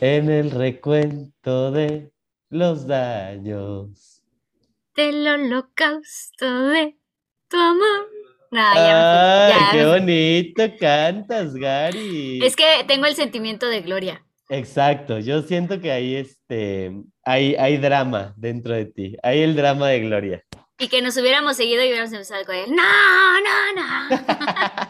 en el recuento de los daños. Del holocausto de tu amor. No, ya me ¡Ay, fui, ya qué bonito cantas, Gary! Es que tengo el sentimiento de gloria. Exacto, yo siento que ahí este, hay, hay drama dentro de ti, hay el drama de Gloria. Y que nos hubiéramos seguido y hubiéramos empezado con él. No, no, no.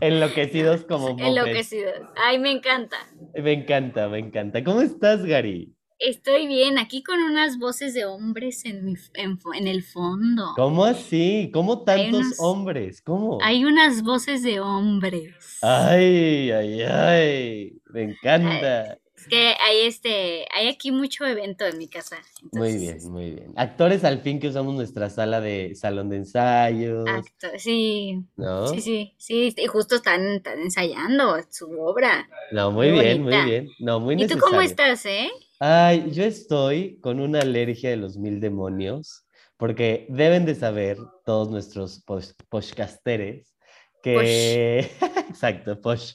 Enloquecidos como mopeds. Enloquecidos. Ay, me encanta. Me encanta, me encanta. ¿Cómo estás, Gary? Estoy bien, aquí con unas voces de hombres en, mi, en, fo- en el fondo. ¿Cómo así? ¿Cómo tantos unos- hombres? ¿Cómo? Hay unas voces de hombres. Ay, ay, ay, me encanta. Que hay este, hay aquí mucho evento en mi casa. Muy bien, muy bien. Actores al fin que usamos nuestra sala de salón de ensayos, acto- sí, ¿no? sí, sí, sí, y justo están, están ensayando su obra. No, muy Muy bien, muy bien. No, muy ¿Y tú cómo estás, eh? Ay, yo estoy con una alergia de los mil demonios, porque deben de saber todos nuestros podcasteres que, exacto, posh,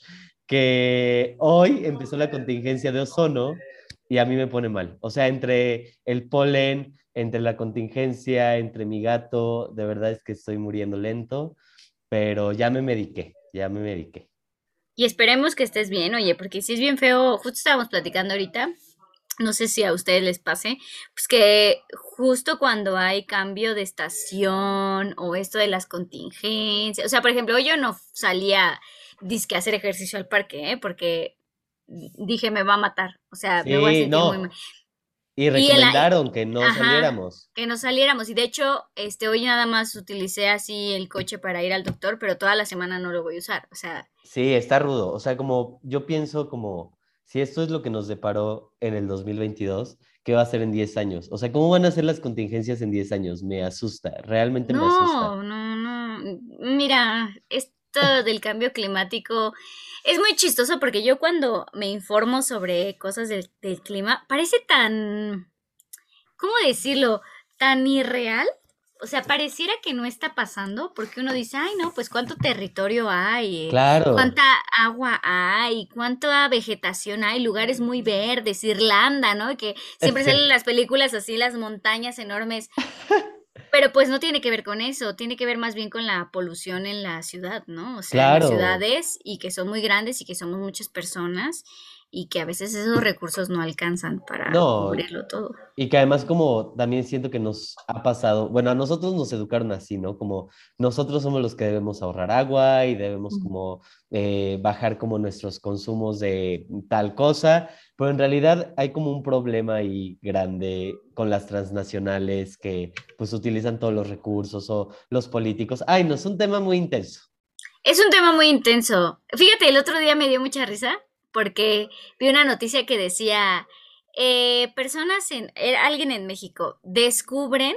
que hoy empezó la contingencia de ozono y a mí me pone mal. O sea, entre el polen, entre la contingencia, entre mi gato, de verdad es que estoy muriendo lento, pero ya me mediqué, ya me mediqué. Y esperemos que estés bien, oye, porque si es bien feo, justo estábamos platicando ahorita, no sé si a ustedes les pase, pues que justo cuando hay cambio de estación o esto de las contingencias, o sea, por ejemplo, hoy yo no salía disque hacer ejercicio al parque, ¿eh? Porque dije me va a matar, o sea, me voy a sentir no. muy mal. Y recomendaron que no Ajá. saliéramos. Que no saliéramos. Y de hecho, este, hoy nada más utilicé así el coche para ir al doctor, pero toda la semana no lo voy a usar. O sea, Sí, está rudo. O sea, como yo pienso como si esto es lo que nos deparó en el 2022, ¿qué va a ser en 10 años? O sea, ¿cómo van a ser las contingencias en 10 años? Me asusta, realmente me asusta. no, no, no. Mira, esto del cambio climático es muy chistoso porque yo cuando me informo sobre cosas del, del clima, parece tan, ¿cómo decirlo? Tan irreal. O sea, pareciera que no está pasando porque uno dice, ay, no, pues cuánto territorio hay. Claro. cuánta agua hay, cuánta vegetación hay, lugares muy verdes, Irlanda, ¿no? Que siempre Sí. salen las películas así, las montañas enormes. Pero pues no tiene que ver con eso, tiene que ver más bien con la polución en la ciudad, ¿no? O sea, en las Claro. ciudades y que son muy grandes y que somos muchas personas y que a veces esos recursos no alcanzan para No. cubrirlo todo. Y que además como también siento que nos ha pasado, bueno, a nosotros nos educaron así, ¿no? Como nosotros somos los que debemos ahorrar agua y debemos como eh, bajar como nuestros consumos de tal cosa, pero en realidad hay como un problema ahí grande con las transnacionales que pues utilizan todos los recursos o los políticos. Ay, no, es un tema muy intenso. Es un tema muy intenso. Fíjate, el otro día me dio mucha risa porque vi una noticia que decía, eh, personas en, era alguien en México descubren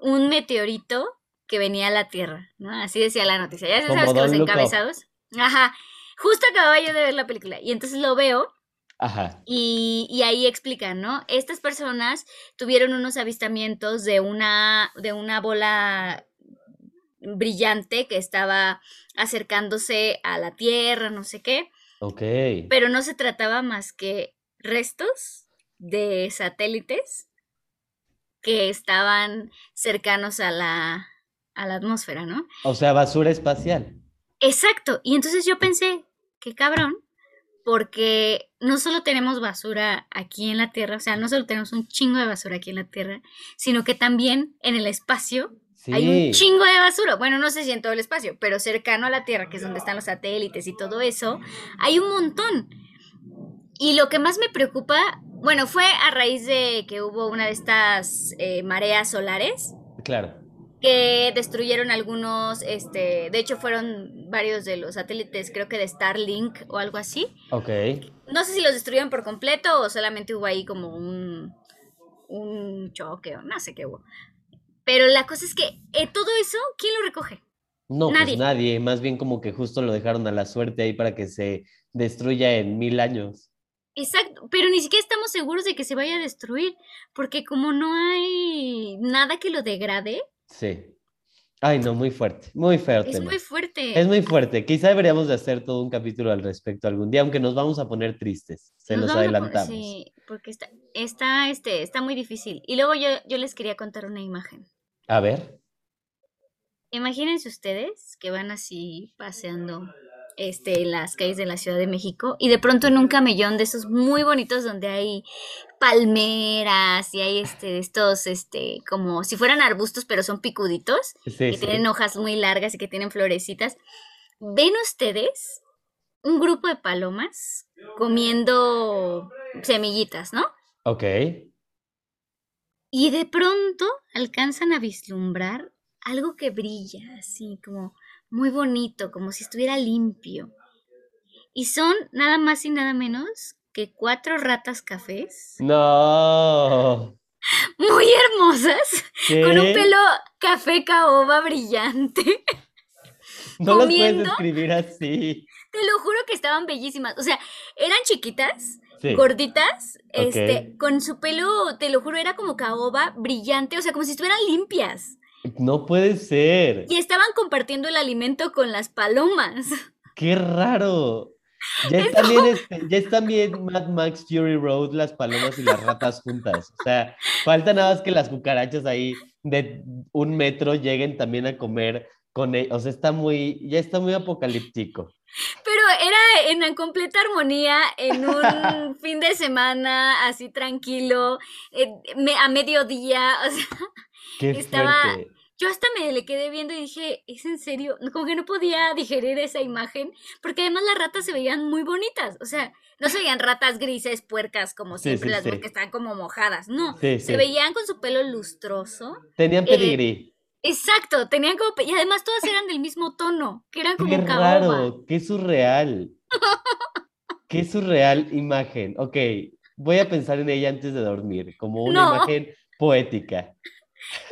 un meteorito que venía a la Tierra, ¿no? Así decía la noticia. Ya sabes que los encabezados. Ajá. Justo acababa yo de ver la película y entonces lo veo Ajá. y, y ahí explican, ¿no? Estas personas tuvieron unos avistamientos de una, de una bola brillante que estaba acercándose a la Tierra, no sé qué, Ok. pero no se trataba más que restos de satélites que estaban cercanos a la, a la atmósfera, ¿no? O sea, basura espacial. Exacto. Y entonces yo pensé, qué cabrón, porque no solo tenemos basura aquí en la Tierra, o sea, no solo tenemos un chingo de basura aquí en la Tierra, sino que también en el espacio hay un chingo de basura. Bueno, no sé si en todo el espacio, pero cercano a la Tierra, que es donde están los satélites y todo eso, hay un montón. Y lo que más me preocupa, bueno, fue a raíz de que hubo una de estas eh, mareas solares Claro. que destruyeron algunos, este, de hecho fueron varios de los satélites, creo que de Starlink o algo así. Ok. No sé si los destruyeron por completo o solamente hubo ahí como un, un choque o no sé qué hubo. Pero la cosa es que eh, todo eso, ¿quién lo recoge? No, Nadie. pues nadie, más bien como que justo lo dejaron a la suerte ahí para que se destruya en mil años. Exacto, pero ni siquiera estamos seguros de que se vaya a destruir, porque como no hay nada que lo degrade, Sí. Ay, no, muy fuerte, muy feo Es muy fuerte. Es muy fuerte. Quizá deberíamos de hacer todo un capítulo al respecto algún día, aunque nos vamos a poner tristes. Se Nos los poner- adelantamos. sí, porque está, está, este, está muy difícil. Y luego yo, yo les quería contar una imagen. A ver. Imagínense ustedes que van así paseando este, las calles de la Ciudad de México y de pronto en un camellón de esos muy bonitos donde hay palmeras y hay este, estos, este, como si fueran arbustos pero son picuditos, Sí, que sí. tienen hojas muy largas y que tienen florecitas. ¿Ven ustedes un grupo de palomas comiendo semillitas, ¿no? Ok. Y de pronto alcanzan a vislumbrar algo que brilla, así como muy bonito, como si estuviera limpio. Y son nada más y nada menos que cuatro ratas cafés, No. muy hermosas, con un pelo café caoba brillante. No las puedes describir así. Te lo juro que estaban bellísimas. O sea, eran chiquitas, Sí. gorditas, este, con su pelo, te lo juro, era como caoba brillante, o sea, como si estuvieran limpias. No puede ser. Y estaban compartiendo el alimento con las palomas. Qué raro. Ya es también, este, ya es también Mad Max Fury Road, las palomas y las ratas juntas. O sea, falta nada más que las cucarachas ahí de un metro lleguen también a comer con ellos. O sea, está muy, ya está muy apocalíptico. Pero era en completa armonía, en un fin de semana, así tranquilo, eh, me- a mediodía. O sea, Qué Estaba- fuerte. yo hasta me le quedé viendo y dije, ¿es en serio? Como que no podía digerir esa imagen, porque además las ratas se veían muy bonitas. O sea, no se veían ratas grises, puercas, como Sí, siempre sí, las veo sí. que están como mojadas. No, Sí, se sí. veían con su pelo lustroso. Tenían eh, pedigrí. Exacto, tenían como... Y además todas eran del mismo tono, que eran como Qué caoba. raro, qué surreal. Qué surreal imagen. Ok, voy a pensar en ella antes de dormir, como una No. imagen poética.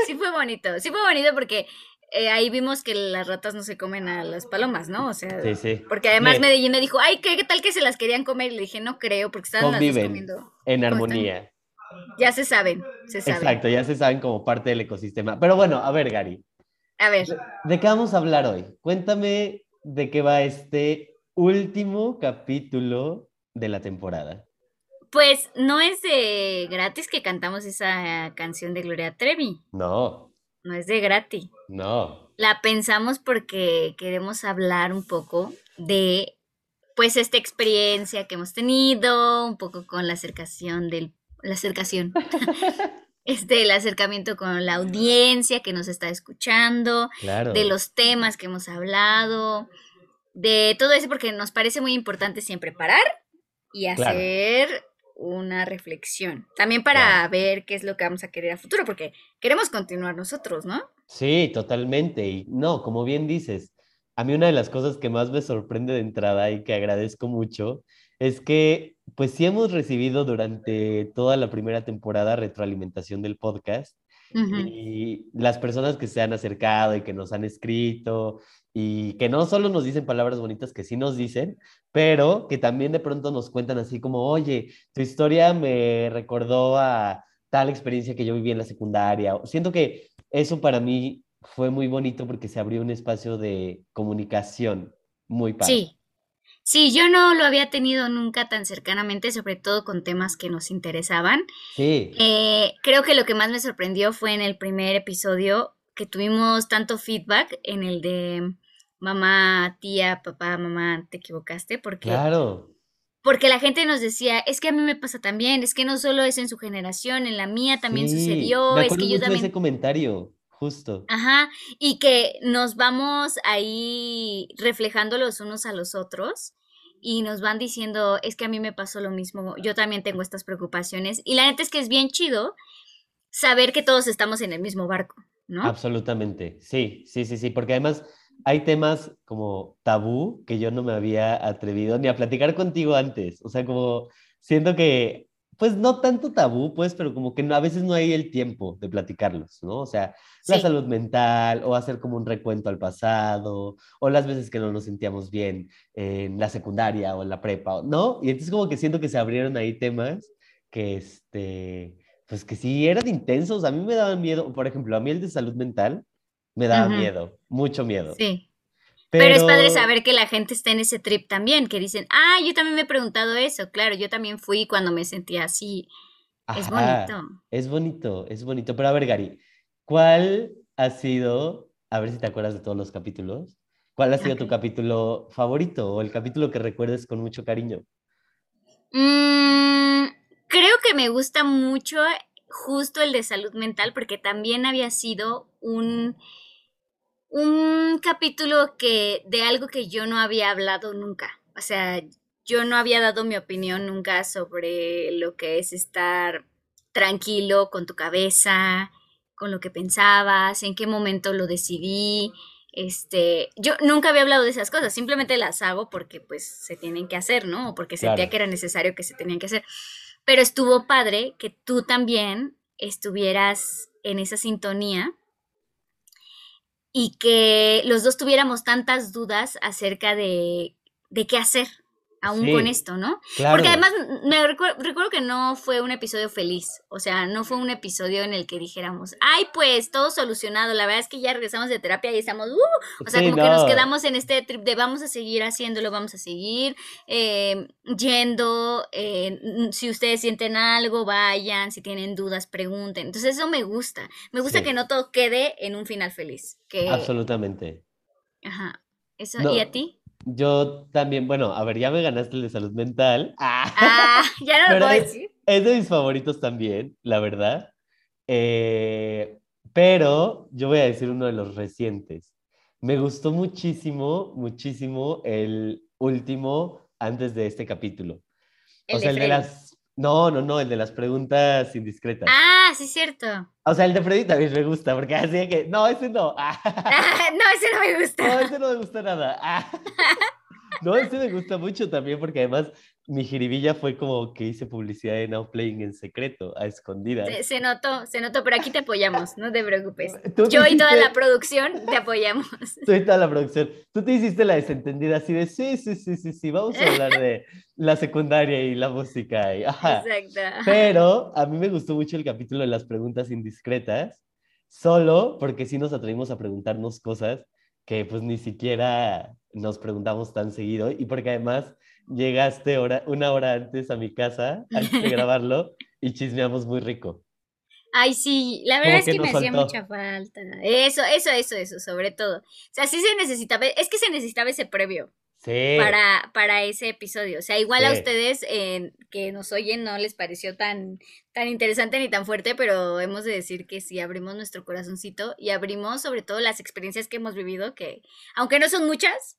Sí fue bonito, sí fue bonito porque eh, ahí vimos que las ratas no se comen a las palomas, ¿no? O sea, Sí, sí. porque además Me- Medellín me dijo, ay, ¿qué, qué tal que se las querían comer? Y le dije, no creo, porque estaban las dos comiendo. En armonía. Ya se saben, se saben. Exacto, ya se saben como parte del ecosistema. Pero bueno, a ver, Gary, A ver, ¿de qué vamos a hablar hoy? Cuéntame de qué va este último capítulo de la temporada. pues no es de gratis que cantamos esa canción de Gloria Trevi, No, no es de gratis. no. La pensamos porque queremos hablar un poco de, pues, esta experiencia que hemos tenido, un poco con la acercación del, la acercación, este, el acercamiento con la audiencia que nos está escuchando, Claro. de los temas que hemos hablado, de todo eso, porque nos parece muy importante siempre parar y Claro. hacer una reflexión. También para Claro. ver qué es lo que vamos a querer a futuro, porque queremos continuar nosotros, ¿no? Sí, totalmente. Y no, como bien dices, a mí una de las cosas que más me sorprende de entrada y que agradezco mucho es que, pues sí hemos recibido durante toda la primera temporada retroalimentación del podcast y las personas que se han acercado y que nos han escrito y que no solo nos dicen palabras bonitas, que sí nos dicen, pero que también de pronto nos cuentan así como, oye, tu historia me recordó a tal experiencia que yo viví en la secundaria. Siento que eso para mí fue muy bonito porque se abrió un espacio de comunicación muy padre. Sí, sí, yo no lo había tenido nunca tan cercanamente, sobre todo con temas que nos interesaban. Sí, Eh, creo que lo que más me sorprendió fue en el primer episodio que tuvimos tanto feedback en el de mamá, tía, papá, mamá, te equivocaste, porque, claro. porque la gente nos decía, es que a mí me pasa también, es que no solo es en su generación, en la mía también Sí, sucedió, me es que yo mucho también... ese comentario, justo. Ajá, y que nos vamos ahí reflejando los unos a los otros y nos van diciendo, es que a mí me pasó lo mismo, yo también tengo estas preocupaciones y la neta es que es bien chido saber que todos estamos en el mismo barco, ¿no? Absolutamente, sí, sí, sí, sí, porque además hay temas como tabú que yo no me había atrevido ni a platicar contigo antes, o sea, como siento que, pues no tanto tabú, pues, pero como que no- a veces no hay el tiempo de platicarlos, ¿no? O sea, la salud mental o hacer como un recuento al pasado o las veces que no nos sentíamos bien en la secundaria o en la prepa, ¿no? Y entonces como que siento que se abrieron ahí temas que, este, pues que sí eran intensos, a mí me daban miedo, por ejemplo, a mí el de salud mental me daba miedo, mucho miedo. Sí. Pero... es padre saber que la gente está en ese trip también, que dicen, ah, yo también me he preguntado eso, claro, yo también fui cuando me sentía así. es bonito. Es bonito, es bonito. Pero a ver, Gary, ¿cuál ha sido, a ver si te acuerdas de todos los capítulos, cuál ha sido tu capítulo favorito o el capítulo que recuerdes con mucho cariño? Mm, creo que me gusta mucho justo el de salud mental porque también había sido un un capítulo que de algo que yo no había hablado nunca. O sea, yo no había dado mi opinión nunca sobre lo que es estar tranquilo con tu cabeza, con lo que pensabas, en qué momento lo decidí. Este, yo nunca había hablado de esas cosas, simplemente las hago porque pues se tienen que hacer, ¿no? O porque sentía que era necesario que se tenían que hacer. Pero estuvo padre que tú también estuvieras en esa sintonía y que los dos tuviéramos tantas dudas acerca de, de qué hacer, aún con esto, ¿no? Porque además me recuerdo, que no fue un episodio feliz, o sea, no fue un episodio en el que dijéramos, ay, pues todo solucionado, la verdad es que ya regresamos de terapia y estamos, uh", o sea, como que nos quedamos en este trip de vamos a seguir haciéndolo, vamos a seguir eh, yendo, eh, si ustedes sienten algo, vayan, si tienen dudas, pregunten. Entonces eso me gusta, me gusta que no todo quede en un final feliz. Que... Absolutamente. Ajá. Eso, ¿y a ti? Yo también, bueno, a ver, ya me ganaste el de salud mental. Ah, ya no lo puedo decir. Es de mis favoritos también, la verdad. Eh, pero yo voy a decir uno de los recientes. Me gustó muchísimo, muchísimo el último antes de este capítulo. o sea, el de las no, no, no, el de las preguntas indiscretas. Ah, sí, cierto. O sea, el de Freddy también me gusta, porque así que, no, ese no. no, ese no me gusta. No, ese no me gusta nada. No, ese me gusta mucho también, porque además mi jiribilla fue como que hice publicidad de Now Playing en secreto, a escondidas. Se, notó, se notó, pero aquí te apoyamos, no te preocupes. Yo y toda la producción te apoyamos. Tú y toda la producción. Tú te hiciste la desentendida así de, sí, sí, sí, sí, sí, vamos a hablar de la secundaria y la música. Y, Exacto. Pero a mí me gustó mucho el capítulo de las preguntas indiscretas, solo porque sí nos atrevimos a preguntarnos cosas que pues ni siquiera nos preguntamos tan seguido y porque además llegaste hora, una hora antes a mi casa, antes de grabarlo, y chismeamos muy rico. Ay, sí, la verdad es que, me hacía mucha falta. Eso, eso, eso, eso, sobre todo. O sea, sí se necesitaba, es que se necesitaba ese previo. Sí. Para, para ese episodio. O sea, igual a ustedes eh, que nos oyen no les pareció tan, tan interesante ni tan fuerte, pero hemos de decir que sí abrimos nuestro corazoncito y abrimos sobre todo las experiencias que hemos vivido, que aunque no son muchas,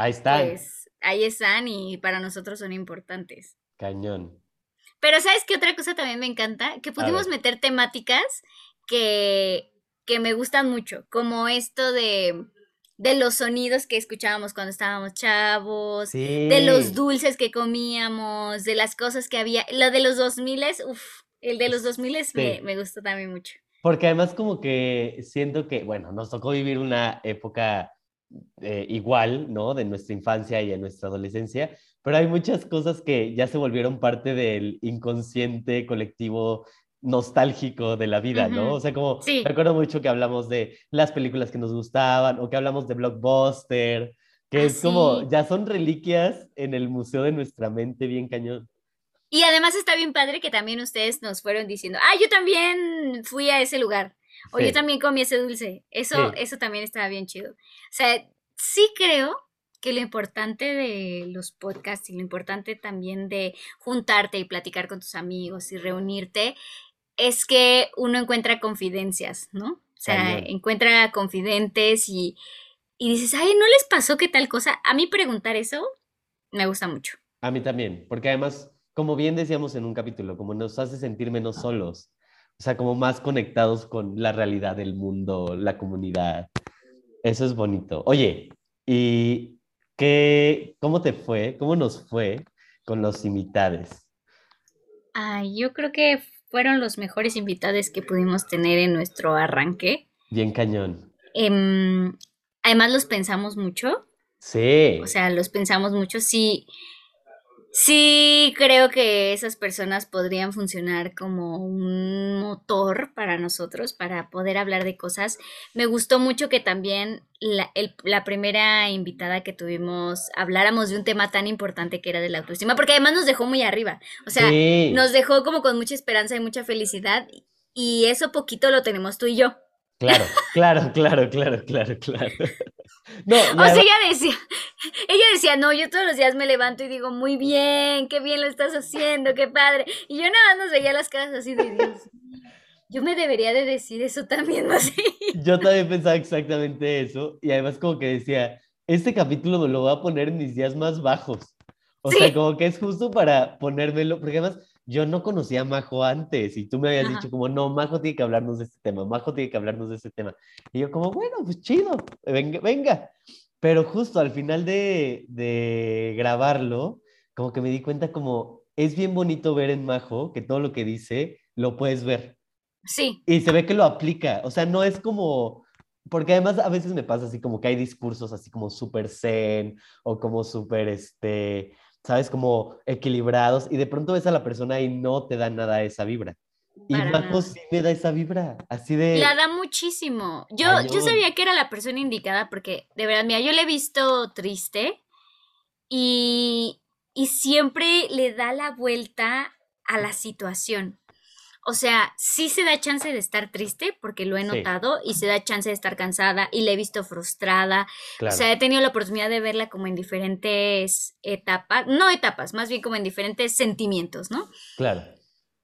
ahí están. Pues, ahí están y para nosotros son importantes. Cañón. Pero ¿sabes qué otra cosa también me encanta? Que pudimos meter temáticas que, que me gustan mucho, como esto de, de los sonidos que escuchábamos cuando estábamos chavos, de los dulces que comíamos, de las cosas que había. Lo de los 2000, uff, el de los 2000 me, me gustó también mucho. Porque además como que siento que, bueno, nos tocó vivir una época eh, igual, ¿no? De nuestra infancia y de nuestra adolescencia, pero hay muchas cosas que ya se volvieron parte del inconsciente colectivo nostálgico de la vida, ¿no? O sea, como recuerdo mucho que hablamos de las películas que nos gustaban o que hablamos de Blockbuster, que ah, es como, ya son reliquias en el museo de nuestra mente bien cañón. Y además está bien padre que también ustedes nos fueron diciendo, ah, yo también fui a ese lugar. O yo también comí ese dulce. Eso, eso también estaba bien chido. O sea, sí creo que lo importante de los podcasts y lo importante también de juntarte y platicar con tus amigos y reunirte es que uno encuentra confidencias, ¿no? O sea, encuentra confidentes y, y dices, ay, ¿no les pasó qué tal cosa? A mí preguntar eso me gusta mucho. A mí también, porque además, como bien decíamos en un capítulo, como nos hace sentir menos solos. O sea, como más conectados con la realidad del mundo, la comunidad. Eso es bonito. Oye, ¿y qué, cómo te fue? ¿Cómo nos fue con los invitados? Ay, yo creo que fueron los mejores invitados que pudimos tener en nuestro arranque. Bien cañón. Em, además los pensamos mucho. Sí. O sea, los pensamos mucho. Sí, Sí, creo que esas personas podrían funcionar como un motor para nosotros, para poder hablar de cosas. Me gustó mucho que también la, el- la primera invitada que tuvimos habláramos de un tema tan importante que era de la autoestima, porque además nos dejó muy arriba. O sea, Sí, nos dejó como con mucha esperanza y mucha felicidad, y eso poquito lo tenemos tú y yo. claro, claro, claro, claro, claro, claro. No, O sea, ella decía, ella decía, no, yo todos los días me levanto y digo, muy bien, qué bien lo estás haciendo, qué padre. Y yo nada más nos veía las caras así de Dios. Yo me debería de decir eso también, ¿no? Así. Yo también pensaba exactamente eso y además como que decía, este capítulo me lo voy a poner en mis días más bajos. O sea, Sí. como que es justo para ponérmelo, porque además yo no conocía a Majo antes y tú me habías Ajá. dicho como, no, Majo tiene que hablarnos de este tema, Majo tiene que hablarnos de este tema. Y yo como, bueno, pues chido, venga, venga. Pero justo al final de, de grabarlo, como que me di cuenta como, es bien bonito ver en Majo que todo lo que dice lo puedes ver. Sí, Y se ve que lo aplica, o sea, no es como, porque además a veces me pasa así como que hay discursos así como súper zen o como súper, este, sabes, como equilibrados y de pronto ves a la persona y no te da nada esa vibra. Y Para Majo nada. sí me da esa vibra, así de... la da muchísimo. Yo, yo sabía que era la persona indicada porque, de verdad, mira, yo le he visto triste y, y siempre le da la vuelta a la situación. O sea, sí se da chance de estar triste porque lo he Sí. notado y se da chance de estar cansada y la he visto frustrada. Claro, O sea, he tenido la oportunidad de verla como en diferentes etapas, no etapas, más bien como en diferentes sentimientos, ¿no? claro.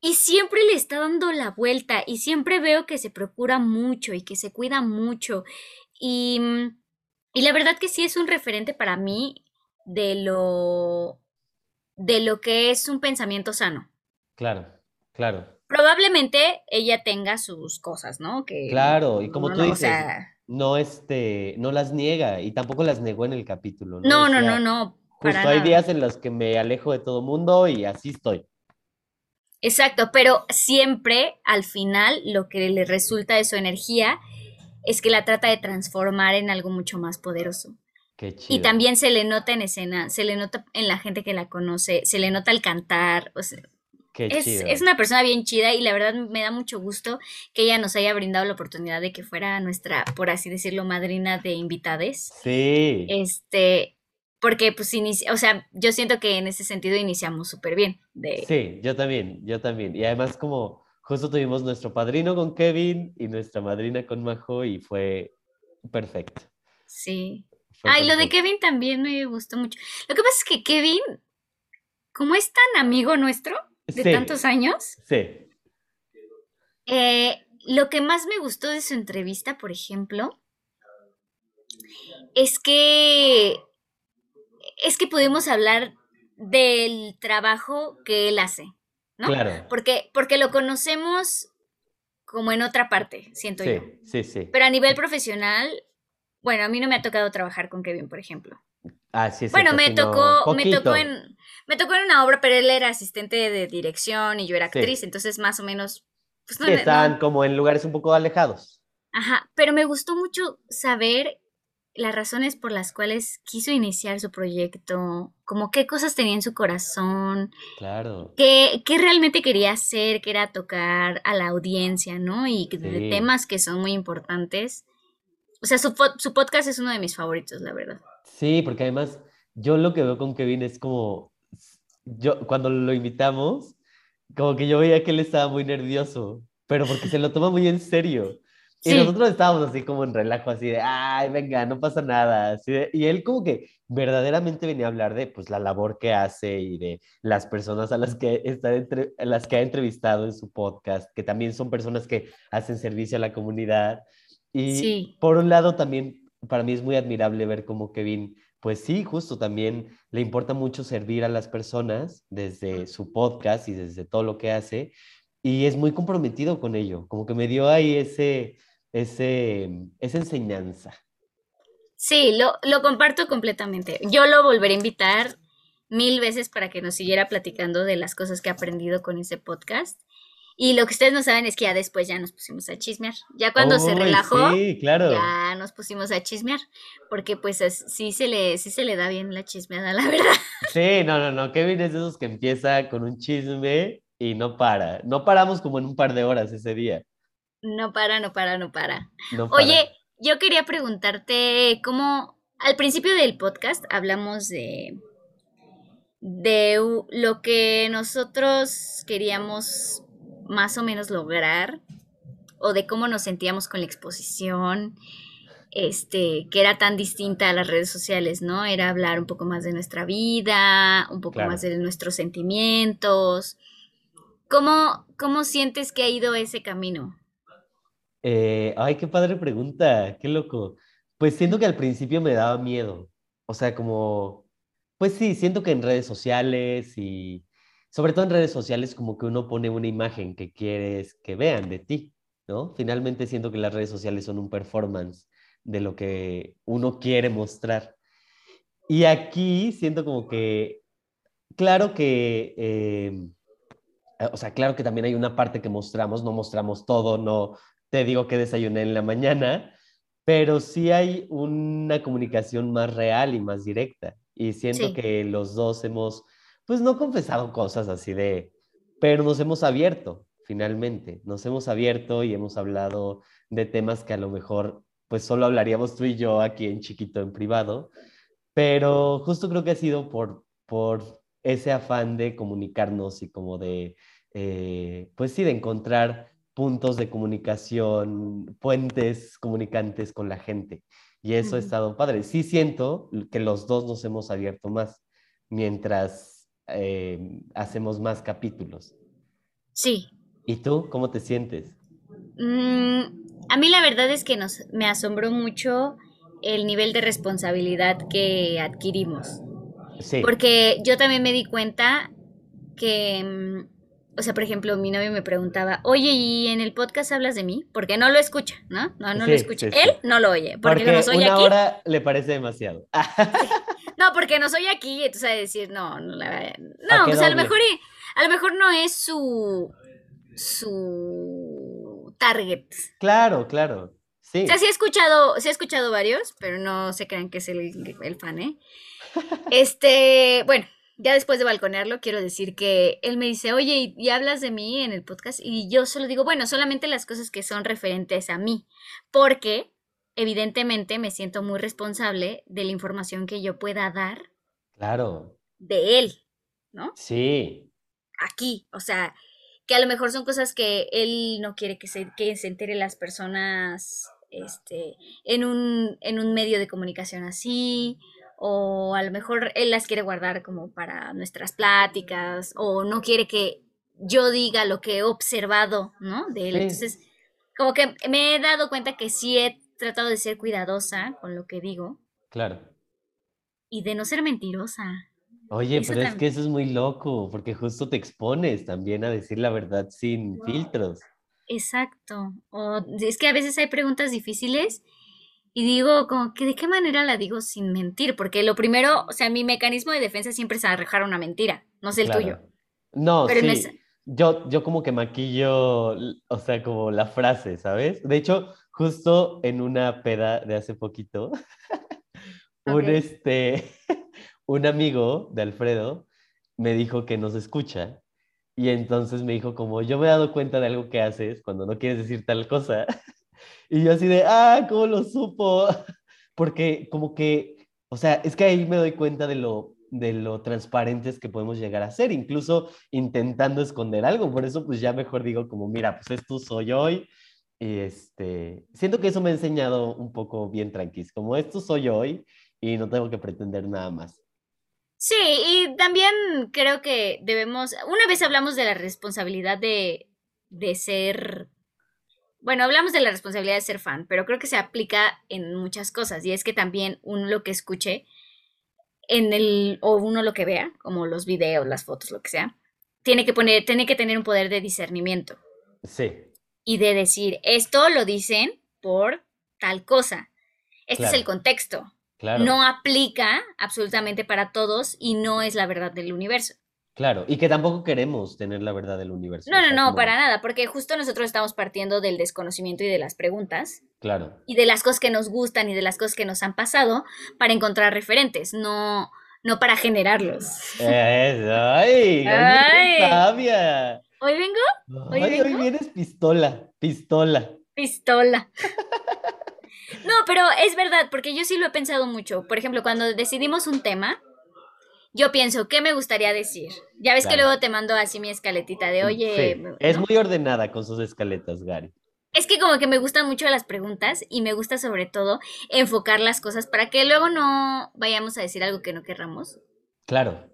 Y siempre le está dando la vuelta y siempre veo que se procura mucho y que se cuida mucho. Y, mm, y la verdad que sí es un referente para mí de lo, de lo que es un pensamiento sano. Claro, claro, Probablemente ella tenga sus cosas, ¿no? Que claro. Y como no, tú o dices, sea, no, este, no las niega y tampoco las negó en el capítulo, ¿no? no, O no, no, no, justo hay nada. días en los que me alejo de todo mundo y así estoy. Exacto, pero siempre al final lo que le resulta de su energía es que la trata de transformar en algo mucho más poderoso. Qué Y chido. también se le nota en escena, se le nota en la gente que la conoce, se le nota al cantar. O sea, es, es una persona bien chida y la verdad me da mucho gusto que ella nos haya brindado la oportunidad de que fuera nuestra, por así decirlo, madrina de invitades. Sí, Este, porque pues inicia, o sea, yo siento que en ese sentido iniciamos súper bien. De, sí, yo también, yo también. Y además como justo tuvimos nuestro padrino con Kevin y nuestra madrina con Majo y fue perfecto. sí. Fue Ay, lo de. Kevin también me gustó mucho. Lo que pasa es que Kevin, como es tan amigo nuestro de Sí. tantos años, Sí, eh, lo que más me gustó de su entrevista, por ejemplo, es que es que pudimos hablar del trabajo que él hace, ¿no? claro. Porque, porque lo conocemos como en otra parte, siento yo. Sí, sí, sí. Pero a nivel profesional, bueno, a mí no me ha tocado trabajar con Kevin, por ejemplo. Ah, sí, es Bueno, me tocó, me tocó en, me tocó en una obra, pero él era asistente de dirección y yo era Sí. actriz, entonces más o menos, pues no, Sí, no- están como en lugares un poco alejados. ajá, pero me gustó mucho saber las razones por las cuales quiso iniciar su proyecto, como qué cosas tenía en su corazón, Claro. qué, qué realmente quería hacer, que era tocar a la audiencia, ¿no? Y de temas que son muy importantes. O sea, su, su podcast es uno de mis favoritos, la verdad. Sí, porque además yo lo que veo con Kevin es como, yo cuando lo invitamos, como que yo veía que él estaba muy nervioso, pero porque se lo toma muy en serio. Y nosotros estábamos así como en relajo, así de, ay, venga, no pasa nada. así de- y él como que verdaderamente venía a hablar de pues la labor que hace y de las personas a las que, está entre, a las que ha entrevistado en su podcast, que también son personas que hacen servicio a la comunidad. Y Sí. por un lado también para mí es muy admirable ver cómo Kevin, pues sí, justo también le importa mucho servir a las personas desde su podcast y desde todo lo que hace y es muy comprometido con ello, como que me dio ahí ese, ese, esa enseñanza. Sí, lo, lo comparto completamente. Yo lo volveré a invitar mil veces para que nos siguiera platicando de las cosas que ha aprendido con ese podcast. Y lo que ustedes no saben es que ya después ya nos pusimos a chismear. Ya cuando se relajó, sí, claro. ya nos pusimos a chismear. Porque pues es- sí se le, sí se le da bien la chismeada, la verdad. Sí, no, no, no. Kevin es de esos que empieza con un chisme y no para. No paramos como en un par de horas ese día. No para, no para, no para. No para. Oye, yo quería preguntarte cómo al principio del podcast hablamos de de lo que nosotros queríamos más o menos lograr o de cómo nos sentíamos con la exposición, este, que era tan distinta a las redes sociales, ¿no? Era hablar un poco más de nuestra vida, un poco Claro. más de nuestros sentimientos. ¿Cómo, cómo sientes que ha ido ese camino? Eh, ay, qué padre pregunta, qué loco. Pues siento que al principio me daba miedo. O sea, como, pues sí, siento que en redes sociales y sobre todo en redes sociales como que uno pone una imagen que quieres que vean de ti, ¿no? Finalmente siento que las redes sociales son un performance de lo que uno quiere mostrar. Y aquí siento como que, claro que, eh, o sea, claro que también hay una parte que mostramos, no mostramos todo, no te digo que desayuné en la mañana, pero sí hay una comunicación más real y más directa. Y siento Sí. que los dos hemos, pues no confesado cosas así de, pero nos hemos abierto, finalmente. Nos hemos abierto y hemos hablado de temas que a lo mejor, pues solo hablaríamos tú y yo aquí en chiquito, en privado. Pero justo creo que ha sido por, por ese afán de comunicarnos y como de, eh, pues sí, de encontrar puntos de comunicación, puentes comunicantes con la gente. Y eso ha estado padre. Sí siento que los dos nos hemos abierto más mientras eh, hacemos más capítulos. Sí, ¿Y tú cómo te sientes? Mm, a mí la verdad es que nos, me asombró mucho el nivel de responsabilidad que adquirimos. Sí, Porque yo también me di cuenta que, mm, o sea, por ejemplo, mi novio me preguntaba, oye, ¿y en el podcast hablas de mí? Porque no lo escucha, ¿no? No, no lo escucha. sí. Él no lo oye, porque, porque no soy una aquí. hora le parece demasiado. No, porque no soy aquí, entonces decir, no, no, la- ¿A no, qué pues a lo mejor, a lo mejor no es su, su target. Claro, claro. Sí, O sea, sí he escuchado, sí he escuchado varios, pero no se crean que es el, el fan, ¿eh? Este, bueno, ya después de balconearlo, quiero decir que él me dice, oye, ¿y, y hablas de mí en el podcast? Y yo solo digo, bueno, solamente las cosas que son referentes a mí, porque evidentemente me siento muy responsable de la información que yo pueda dar claro. de él, ¿no? Sí, aquí, o sea, que a lo mejor son cosas que él no quiere que se, que se entere las personas este, en, un, en un medio de comunicación así, o a lo mejor él las quiere guardar como para nuestras pláticas, o no quiere que yo diga lo que he observado, ¿no? De él. Sí. Entonces, como que me he dado cuenta que sí he tratado de ser cuidadosa con lo que digo claro. y de no ser mentirosa. Oye, Eso pero es que eso es muy loco, porque justo te expones también a decir la verdad sin filtros. Exacto. O es que a veces hay preguntas difíciles y digo como que de qué manera la digo sin mentir, porque lo primero, o sea, mi mecanismo de defensa siempre es arrojar una mentira, no sé el Claro. tuyo. No, Pero sí. Yo, yo como que maquillo, o sea, como la frase, ¿sabes? De hecho, justo en una peda de hace poquito, un, este, un amigo de Alfredo me dijo que nos escucha y entonces me dijo como, yo me he dado cuenta de algo que haces cuando no quieres decir tal cosa. Y yo así de, ah, ¿cómo lo supo? Porque como que, o sea, es que ahí me doy cuenta de lo, de lo transparentes que podemos llegar a ser, incluso intentando esconder algo. Por eso pues ya mejor digo como, mira, pues esto soy hoy. Y este, siento que eso me ha enseñado un poco bien tranquis, como esto soy hoy y no tengo que pretender nada más. Sí, y también creo que debemos, una vez hablamos de la responsabilidad de, de ser, bueno, hablamos de la responsabilidad de ser fan, pero creo que se aplica en muchas cosas y es que también uno lo que escuche en el, o uno lo que vea, como los videos, las fotos, lo que sea, tiene que poner, tiene que tener un poder de discernimiento Sí, y de decir, esto lo dicen por tal cosa. Este es el contexto. claro. No aplica absolutamente para todos y no es la verdad del universo. Claro, y que tampoco queremos tener la verdad del universo. No, no, no, para nada, porque justo nosotros estamos partiendo del desconocimiento y de las preguntas. Claro. Y de las cosas que nos gustan y de las cosas que nos han pasado para encontrar referentes, no, no para generarlos. ¡Ay! ¡Ay! sabia! ¿Hoy vengo? ¿Hoy, Ay, hoy vienes pistola, pistola. Pistola. no, pero es verdad, porque yo sí lo he pensado mucho. Por ejemplo, cuando decidimos un tema, yo pienso, ¿qué me gustaría decir? Ya ves que luego te mando así mi escaletita de, oye... Es muy ordenada con sus escaletas, Gary. Es que como que me gustan mucho las preguntas y me gusta sobre todo enfocar las cosas para que luego no vayamos a decir algo que no querramos. Claro.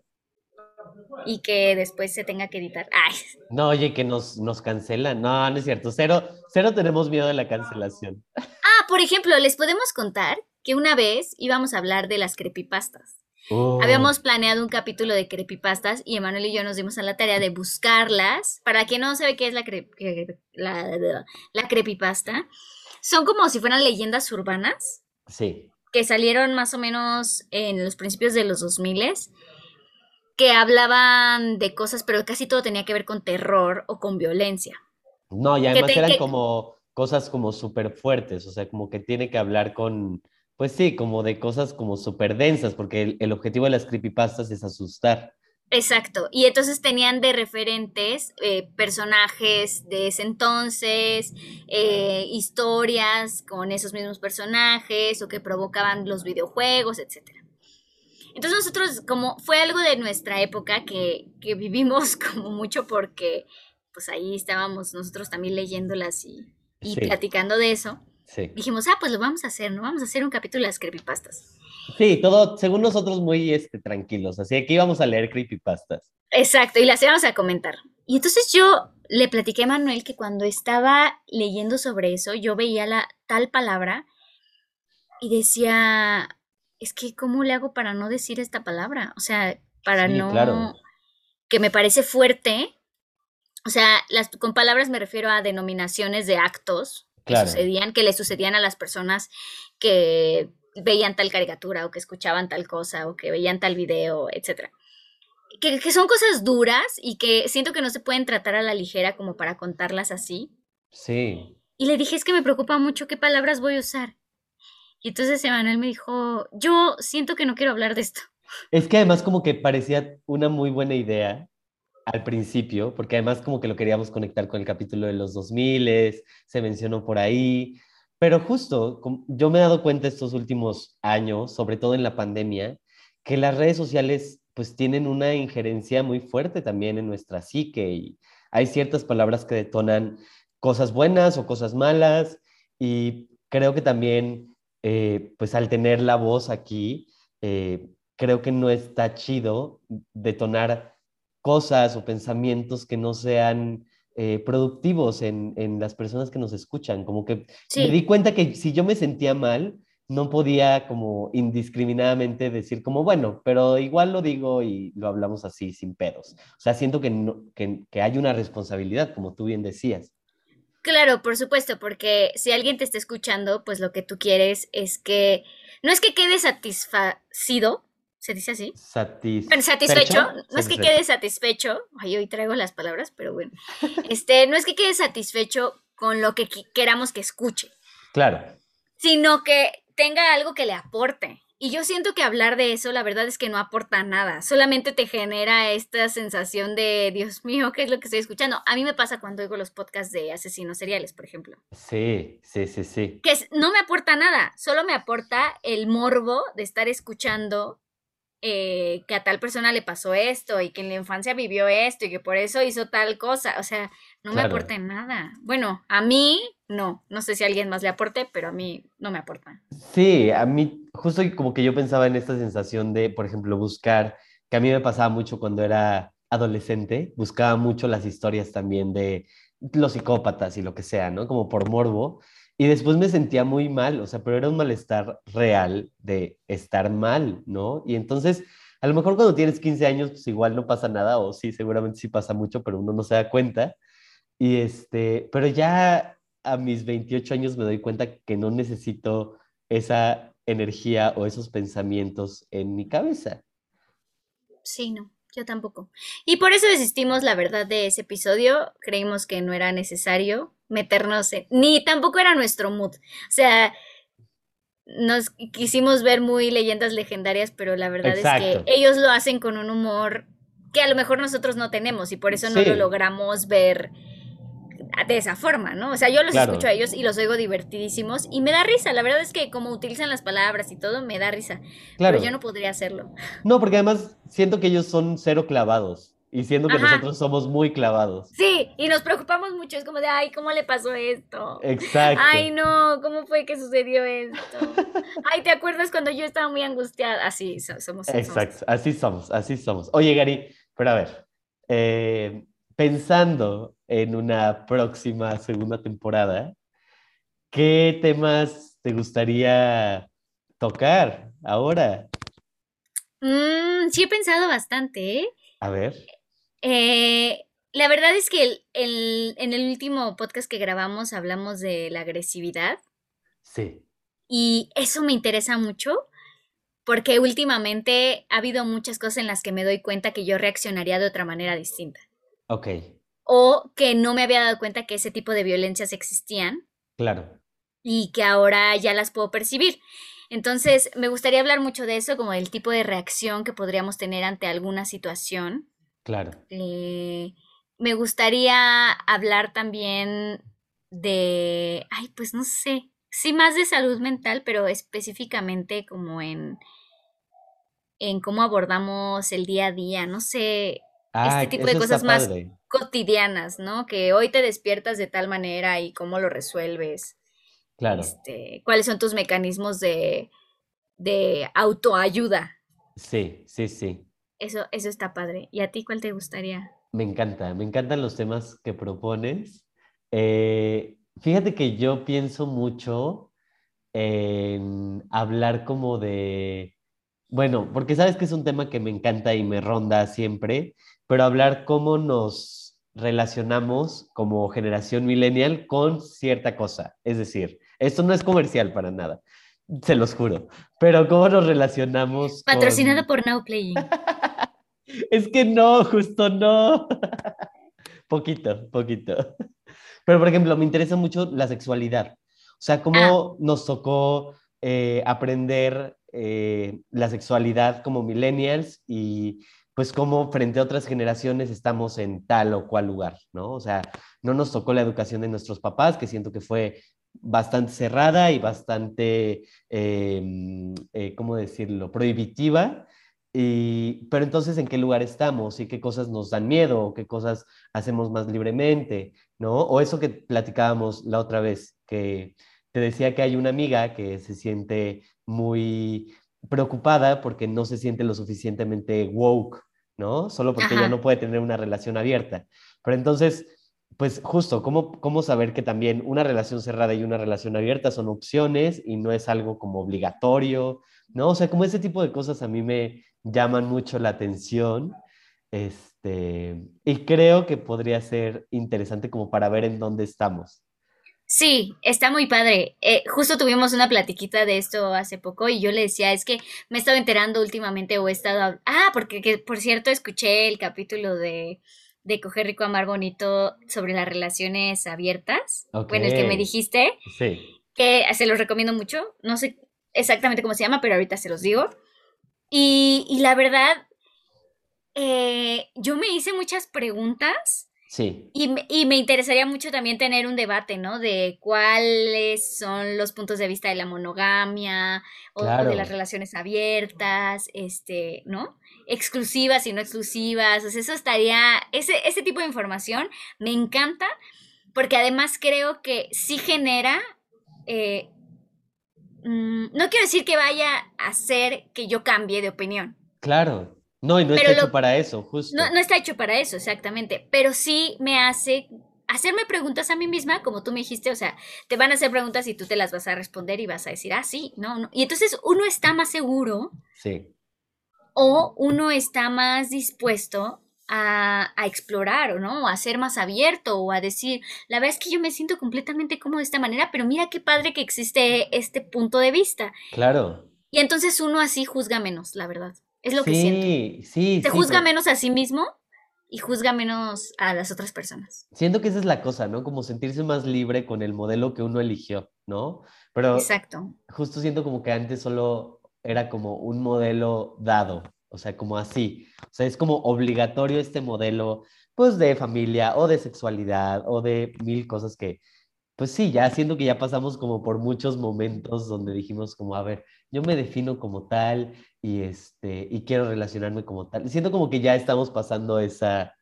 Y que después se tenga que editar. Ay. No, oye, que nos, nos cancelan. No, no es cierto. Cero, cero tenemos miedo de la cancelación. Ah, por ejemplo, les podemos contar que una vez íbamos a hablar de las creepypastas. Oh. Habíamos planeado un capítulo de creepypastas y Emanuel y yo nos dimos a la tarea de buscarlas. Para quien no sabe qué es la, la, la, creepypasta, son como si fueran leyendas urbanas. Sí. Que salieron más o menos en los principios de los 2000 que hablaban de cosas, pero casi todo tenía que ver con terror o con violencia. No, y además eran como cosas como súper fuertes, o sea, como que tiene que hablar con pues sí, como de cosas como súper densas, porque el, objetivo de las creepypastas es asustar. Exacto, y entonces tenían de referentes eh, personajes de ese entonces, eh, historias con esos mismos personajes o que provocaban los videojuegos, etc. Entonces nosotros, como fue algo de nuestra época que, que vivimos como mucho porque pues ahí estábamos nosotros también leyéndolas y, y platicando de eso, Dijimos, ah, pues lo vamos a hacer, ¿no? Vamos a hacer un capítulo de las creepypastas. Sí, todo, según nosotros, muy este, tranquilos. Así que íbamos a leer creepypastas. Exacto, y las íbamos a comentar. Y entonces yo le platiqué a Manuel que cuando estaba leyendo sobre eso, yo veía la tal palabra y decía, es que, ¿cómo le hago para no decir esta palabra? O sea, para no... Claro. Que me parece fuerte. O sea, las, con palabras me refiero a denominaciones de actos que sucedían, que le sucedían a las personas que veían tal caricatura o que escuchaban tal cosa o que veían tal video, etc. Que, que, son cosas duras y que siento que no se pueden tratar a la ligera como para contarlas así. Sí. Y le dije, es que me preocupa mucho qué palabras voy a usar. Y entonces Emanuel me dijo, yo siento que no quiero hablar de esto. Es que además como que parecía una muy buena idea al principio, porque además como que lo queríamos conectar con el capítulo de los 2000, se mencionó por ahí, pero justo yo me he dado cuenta estos últimos años, sobre todo en la pandemia, que las redes sociales pues tienen una injerencia muy fuerte también en nuestra psique y hay ciertas palabras que detonan cosas buenas o cosas malas y creo que también eh, pues al tener la voz aquí, eh, creo que no está chido detonar cosas o pensamientos que no sean eh, productivos en, las personas que nos escuchan. Como que me di cuenta que si yo me sentía mal, no podía como indiscriminadamente decir como, bueno, pero igual lo digo y lo hablamos así, sin pedos. O sea, siento que, que, que hay una responsabilidad, como tú bien decías. Claro, por supuesto, porque si alguien te está escuchando, pues lo que tú quieres es que, no es que quede satisfacido, ¿Se dice así? satisfecho. No es que quede satisfecho. Ay, hoy traigo las palabras, pero bueno. Este, no es que quede satisfecho con lo que queramos que escuche. Claro. Sino que tenga algo que le aporte. Y yo siento que hablar de eso, la verdad es que no aporta nada. Solamente te genera esta sensación de, Dios mío, ¿qué es lo que estoy escuchando? A mí me pasa cuando oigo los podcasts de asesinos seriales, por ejemplo. Sí, sí, sí, sí. Que no me aporta nada. Solo me aporta el morbo de estar escuchando eh, que a tal persona le pasó esto y que en la infancia vivió esto y que por eso hizo tal cosa. O sea, no me aporta nada. Bueno, a mí no. No sé si a alguien más le aporte, pero a mí no me aporta. Sí, a mí justo como que yo pensaba en esta sensación de, por ejemplo, buscar, que a mí me pasaba mucho cuando era adolescente, buscaba mucho las historias también de los psicópatas y lo que sea, ¿no? Como por morbo. Y después me sentía muy mal, o sea, pero era un malestar real de estar mal, ¿no? Y entonces, a lo mejor cuando tienes 15 años, pues igual no pasa nada, o sí, seguramente sí pasa mucho, pero uno no se da cuenta. Y este, pero ya a mis 28 años me doy cuenta que no necesito esa energía o esos pensamientos en mi cabeza. Sí, no. Yo tampoco. Y por eso desistimos, la verdad, de ese episodio. Creímos que no era necesario meternos en... Ni tampoco era nuestro mood. O sea, nos quisimos ver muy leyendas legendarias, pero la verdad es que ellos lo hacen con un humor que a lo mejor nosotros no tenemos y por eso no lo logramos ver de esa forma, ¿no? O sea, yo los escucho a ellos y los oigo divertidísimos y me da risa. La verdad es que como utilizan las palabras y todo, me da risa. Claro. Pero yo no podría hacerlo. No, porque además siento que ellos son cero clavados y siento que nosotros somos muy clavados. Sí, y nos preocupamos mucho. Es como de, ay, ¿cómo le pasó esto? Exacto. Ay, no, ¿cómo fue que sucedió esto? ay, ¿te acuerdas cuando yo estaba muy angustiada? Así somos. Exacto, así somos, así somos. Oye, Gary, pero a ver, eh, pensando en una próxima segunda temporada, ¿qué temas te gustaría tocar ahora? Mm, sí he pensado bastante. ¿eh? A ver. Eh, la verdad es que en el último podcast que grabamos hablamos de la agresividad. Sí. Y eso me interesa mucho porque últimamente ha habido muchas cosas en las que me doy cuenta que yo reaccionaría de otra manera distinta. Ok o que no me había dado cuenta que ese tipo de violencias existían. Claro. Y que ahora ya las puedo percibir. Entonces, me gustaría hablar mucho de eso, como del tipo de reacción que podríamos tener ante alguna situación. Claro. Eh, me gustaría hablar también de, ay, pues no sé, sí más de salud mental, pero específicamente como en, en cómo abordamos el día a día, no sé, este tipo de cosas más cotidianas, ¿no? Que hoy te despiertas de tal manera y cómo lo resuelves. Claro. Este, ¿Cuáles son tus mecanismos de, de autoayuda? Sí, sí, sí. Eso, eso está padre. ¿Y a ti cuál te gustaría? Me encanta, me encantan los temas que propones. Eh, fíjate que yo pienso mucho en hablar como de, bueno, porque sabes que es un tema que me encanta y me ronda siempre, pero hablar cómo nos relacionamos como generación millennial con cierta cosa. Es decir, esto no es comercial para nada, se los juro, pero cómo nos relacionamos. Patrocinado por Now Playing. es que no, justo no. poquito, poquito. Pero, por ejemplo, me interesa mucho la sexualidad. O sea, cómo ah. nos tocó eh, aprender eh, la sexualidad como millennials y pues como frente a otras generaciones estamos en tal o cual lugar, ¿no? O sea, no nos tocó la educación de nuestros papás, que siento que fue bastante cerrada y bastante, em, eh, ¿cómo decirlo?, prohibitiva. Y, pero entonces, ¿en qué lugar estamos? ¿Y qué cosas nos dan miedo? ¿O qué cosas hacemos más libremente? ¿No? O eso que platicábamos la otra vez, que te decía que hay una amiga que se siente muy preocupada porque no se siente lo suficientemente woke, ¿no? Solo porque ella no puede tener una relación abierta. Pero entonces, pues justo, ¿cómo, ¿cómo saber que también una relación cerrada y una relación abierta son opciones y no es algo como obligatorio, ¿no? O sea, como ese tipo de cosas a mí me llaman mucho la atención. Este, y creo que podría ser interesante como para ver en dónde estamos. Sí, está muy padre. Eh, justo tuvimos una platiquita de esto hace poco y yo le decía, es que me he estado enterando últimamente o he estado... Ah, porque que, por cierto escuché el capítulo de, de Coger Rico, Amar Bonito sobre las relaciones abiertas. Bueno, el que me dijiste. Sí. Que se los recomiendo mucho. No sé exactamente cómo se llama, pero ahorita se los digo. Y, y la verdad, eh, yo me hice muchas preguntas Sí. Y, me interesaría mucho también tener un debate, ¿no? De cuáles son los puntos de vista de la monogamia o, de las relaciones abiertas, este, ¿no? Exclusivas y no exclusivas. O sea, eso estaría, ese, ese tipo de información me encanta porque además creo que sí genera, eh, mm, no quiero decir que vaya a hacer que yo cambie de opinión. Claro, no, y no está hecho para eso, justo. No, no está hecho para eso, exactamente. Pero sí me hace hacerme preguntas a mí misma, como tú me dijiste, o sea, te van a hacer preguntas y tú te las vas a responder y vas a decir, ah, sí, no, no. Y entonces uno está más seguro. Sí. O uno está más dispuesto a, a, explorar, ¿o no? A ser más abierto o a decir, la verdad es que yo me siento completamente cómodo de esta manera, pero mira qué padre que existe este punto de vista. Claro. Y entonces uno así juzga menos, la verdad. Es lo que siento. Sí, sí, Se sí, juzga pero menos a sí mismo y juzga menos a las otras personas. siento que esa es la cosa, ¿no? Como sentirse más libre con el modelo que uno eligió, ¿no? Pero Exacto. justo siento como que antes solo era como un modelo dado, o sea, como así. O sea, es como obligatorio este modelo, pues de familia o de sexualidad o de mil cosas que, pues sí, ya siento que ya pasamos como por muchos momentos donde dijimos como, a ver, yo me defino como tal y este, y quiero relacionarme como tal. Siento como que ya estamos pasando esa,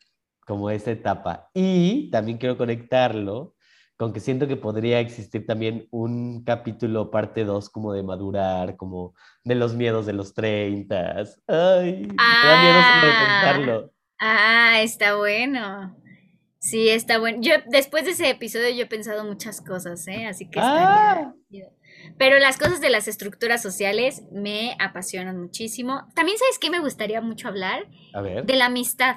como esa etapa. Y también quiero conectarlo con que siento que podría existir también un capítulo parte 2 como de madurar, como de los miedos de los 30. Ay, me da miedo Ah, pensarlo. ah, está bueno. Sí, está bueno. Yo después de ese episodio yo he pensado muchas cosas, ¿eh? Así que Ah. Pero las cosas de las estructuras sociales me apasionan muchísimo. También, ¿sabes qué me gustaría mucho hablar? a ver. De la amistad.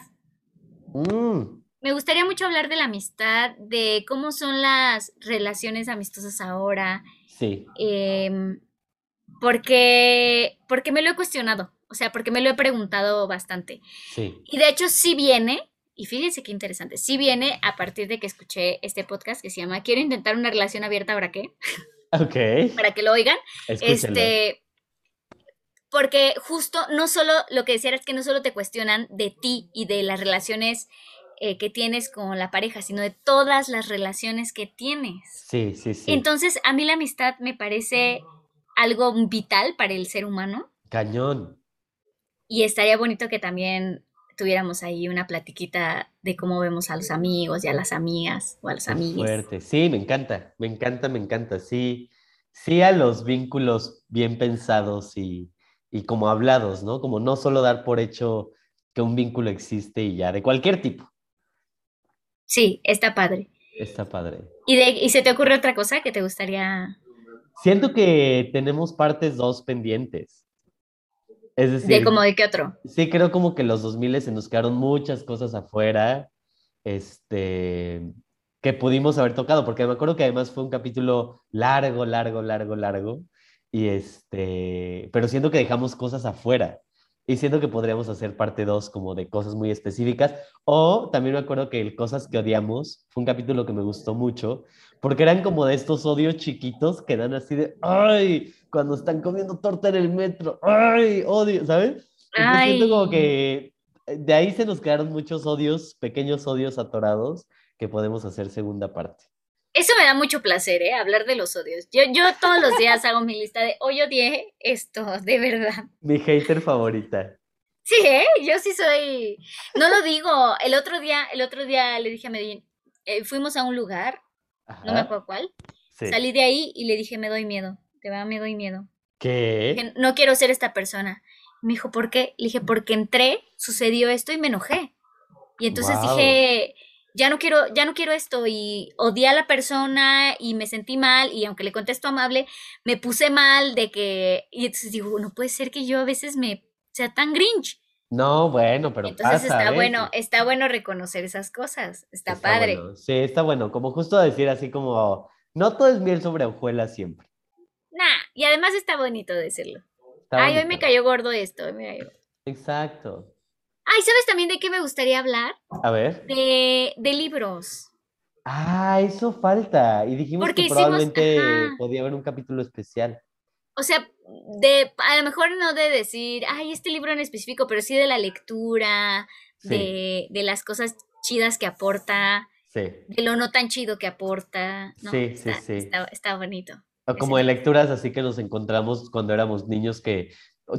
Mm, Me gustaría mucho hablar de la amistad, de cómo son las relaciones amistosas ahora, sí, em, porque, porque me lo he cuestionado, o sea, porque me lo he preguntado bastante. sí. Y de hecho sí viene, y fíjense qué interesante, sí viene a partir de que escuché este podcast que se llama Quiero intentar una relación abierta, ¿ahora qué? Ok, Para que lo oigan. escúchenlo. Este, porque justo no solo lo que decía es que no solo te cuestionan de ti y de las relaciones eh, que tienes con la pareja, sino de todas las relaciones que tienes. Sí, sí, sí. Entonces, a mí la amistad me parece algo vital para el ser humano Cañón. y estaría bonito que también tuviéramos ahí una platiquita de cómo vemos a los amigos y a las amigas o a los Qué amigues. fuerte. Sí, me encanta, me encanta, me encanta. Sí, sí a los vínculos bien pensados y, y como hablados, ¿no? Como no solo dar por hecho que un vínculo existe y ya, de cualquier tipo. Sí, está padre. Está padre. ¿Y, de, ¿Y se te ocurre otra cosa que te gustaría Siento que tenemos partes dos pendientes. Es de decir, como de qué otro? sí creo como que los 2000 se nos quedaron muchas cosas afuera, este, que pudimos haber tocado, porque me acuerdo que además fue un capítulo largo, largo, largo, largo, y este, pero siento que dejamos cosas afuera. Y siento que podríamos hacer parte 2 como de cosas muy específicas. O también me acuerdo que el Cosas que odiamos fue un capítulo que me gustó mucho, porque eran como de estos odios chiquitos que dan así de, ay, cuando están comiendo torta en el metro, ay, odio, ¿sabes? Entonces siento como Ay, que eh, de ahí se nos quedaron muchos odios, pequeños odios atorados, que podemos hacer segunda parte. eso me da mucho placer, ¿eh? Hablar de los odios. Yo, yo todos los días hago mi lista de hoy odié esto, de verdad. Mi hater favorita. Sí, ¿eh? Yo sí soy. No lo digo. El otro día, el otro día le dije a Medellín, eh, fuimos a un lugar, no me Ajá, acuerdo cuál. sí. Salí de ahí y le dije, me doy miedo. De verdad, me doy miedo. ¿Qué? Dije, no quiero ser esta persona. Me dijo, ¿por qué? Le dije, porque entré, sucedió esto y me enojé. Y entonces Wow. dije, ya no quiero, ya no quiero esto. Y odié a la persona y me sentí mal. Y aunque le contesto amable, me puse mal de que. Y entonces digo, no puede ser que yo a veces me sea tan grinch. No, bueno, pero Entonces pasa está bueno, está bueno reconocer esas cosas. Está, Está padre. bueno. Sí, está bueno. Como justo decir así como, no todo es miel sobre hojuelas siempre. Nah, y además está bonito decirlo. Está Ay, hoy me cayó gordo esto. hoy me cayó- Exacto. Ay, ¿sabes también de qué me gustaría hablar? A ver. De, de libros. Ah, eso falta. Y dijimos Porque que hicimos, probablemente ajá. podía haber un capítulo especial. O sea, de, a lo mejor no de decir, ay, este libro en específico, pero sí de la lectura, Sí, de, de las cosas chidas que aporta, sí. de lo no tan chido que aporta, ¿no? Sí, sí, Está, sí. está, está bonito. O como de lecturas así que nos encontramos cuando éramos niños que,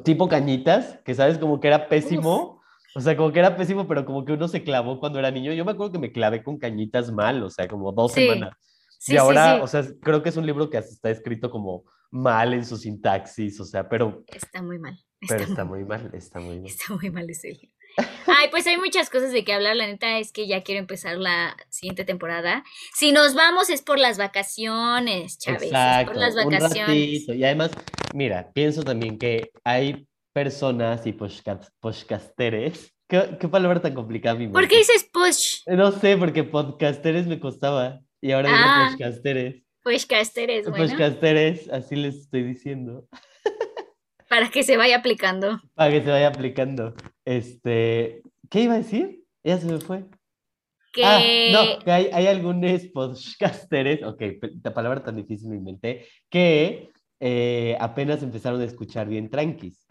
tipo cañitas, que sabes como que era pésimo, o sea, como que era pésimo, pero como que uno se clavó cuando era niño. Yo me acuerdo que me clavé con cañitas mal, o sea, como dos Sí, semanas. sí, Y sí, ahora, sí. o sea, creo que es un libro que está escrito como mal en su sintaxis, o sea, pero, Está muy mal. pero Está, está muy, muy mal, está muy mal. está muy mal ese libro. Ay, pues hay muchas cosas de qué hablar. La neta es que ya quiero empezar la siguiente temporada. Si nos vamos es por las vacaciones, Chávez. Es por Exacto, las un vacaciones. ratito. Y además, mira, pienso también que hay personas y podcast- podcasteres. ¿Qué, qué palabra tan complicada mi ¿Por qué dices push? No sé, porque podcasteres me costaba. Y ahora digo Ah. podcasteres. Pushcaster es bueno. Podcasteres, así les estoy diciendo. Para que se vaya aplicando. Para que se vaya aplicando. Este, ¿qué iba a decir? Ya se me fue. Que... Ah, no, que hay, hay algunos podcasteres, ok, la palabra tan difícil me inventé, que eh, apenas empezaron a escuchar bien tranquis.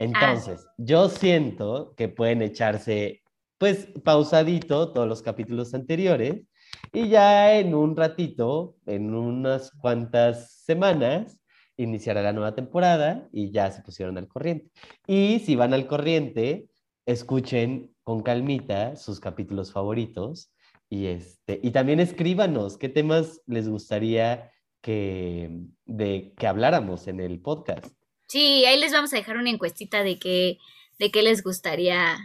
Entonces, yo siento que pueden echarse, pues, pausadito todos los capítulos anteriores y ya en un ratito, en unas cuantas semanas, iniciará la nueva temporada y ya se pusieron al corriente. Y si van al corriente, escuchen con calmita sus capítulos favoritos y, este, y también escríbanos qué temas les gustaría que, de, que habláramos en el podcast. Sí, ahí les vamos a dejar una encuestita de qué, de qué les gustaría,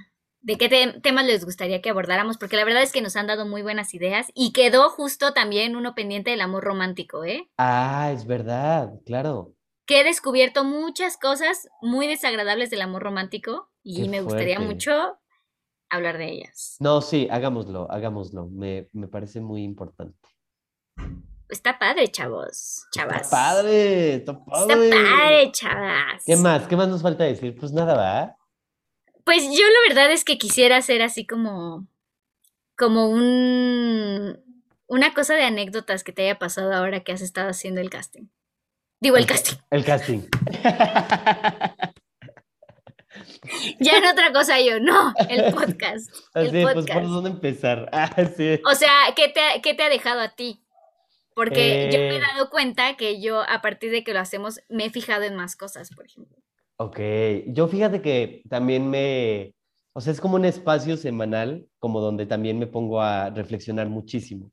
de qué temas les gustaría que abordáramos, porque la verdad es que nos han dado muy buenas ideas y quedó justo también uno pendiente del amor romántico, ¿eh? Ah, es verdad, claro. Que he descubierto muchas cosas muy desagradables del amor romántico y me gustaría mucho hablar de ellas. No, sí, hagámoslo, hagámoslo. Me, me parece muy importante. Está padre, chavos, chavas. Está padre, está padre. Está padre, chavas. ¿Qué más? ¿Qué más nos falta decir? Pues nada, ¿va? Pues yo la verdad es que quisiera hacer así como, como un, una cosa de anécdotas que te haya pasado ahora que has estado haciendo el casting. Digo, el, casting. El casting. ya en otra cosa yo, no, el podcast. Así, el pues por dónde empezar. Ah, sí. O sea, ¿qué te, ¿qué te ha dejado a ti? Porque yo me he eh. dado cuenta que yo, a partir de que lo hacemos, me he fijado en más cosas, por ejemplo. Ok, yo fíjate que también me, o sea, es como un espacio semanal, como donde también me pongo a reflexionar muchísimo,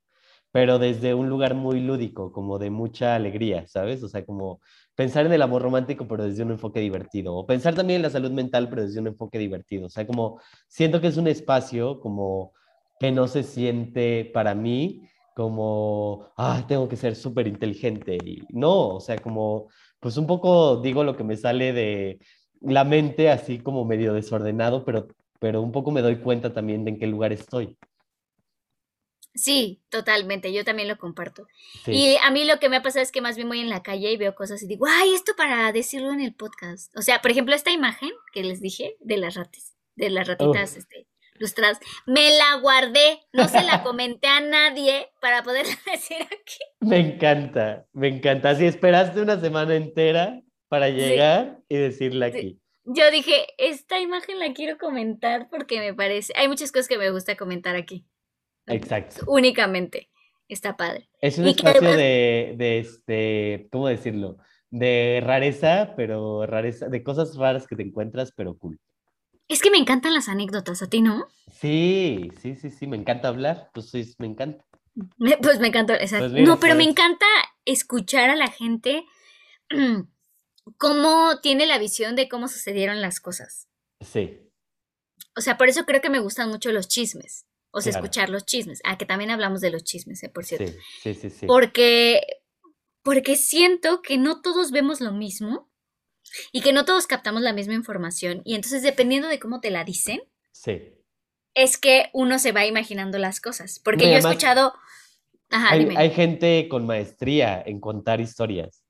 pero desde un lugar muy lúdico, como de mucha alegría, ¿sabes? O sea, como pensar en el amor romántico, pero desde un enfoque divertido, o pensar también en la salud mental, pero desde un enfoque divertido, o sea, como siento que es un espacio como que no se siente para mí como, ah, tengo que ser súper inteligente. Y no, o sea, como, pues un poco digo lo que me sale de la mente, así como medio desordenado, pero, pero un poco me doy cuenta también de en qué lugar estoy. Sí, totalmente, yo también lo comparto. Y a mí lo que me ha pasado es que más bien voy en la calle y veo cosas y digo, ay, esto para decirlo en el podcast. O sea, por ejemplo, esta imagen que les dije de las ratas, de las ratitas, este, Me la guardé, no se la comenté a nadie para poderla decir aquí. Me encanta, me encanta. Si esperaste una semana entera para llegar y decirla aquí. Yo dije, esta imagen la quiero comentar porque me parece, hay muchas cosas que me gusta comentar aquí. Exacto. Únicamente. Está padre. Es un espacio de, de, este, ¿cómo decirlo? De rareza, pero rareza, de cosas raras que te encuentras, pero cool. Es que me encantan las anécdotas, ¿a ti no? Sí, sí, sí, sí, me encanta hablar, pues sí, me encanta. pues me encanta, exacto. Pues no, pero me encanta escuchar a la gente cómo tiene la visión de cómo sucedieron las cosas. Sí. O sea, por eso creo que me gustan mucho los chismes. O sea, escuchar los chismes. Ah, que también hablamos de los chismes, ¿eh? por cierto. Sí, sí, sí, sí. Porque, porque siento que no todos vemos lo mismo y que no todos captamos la misma información y entonces dependiendo de cómo te la dicen, sí. es que uno se va imaginando las cosas. Porque yo he escuchado... Ajá, hay, hay gente con maestría en contar historias.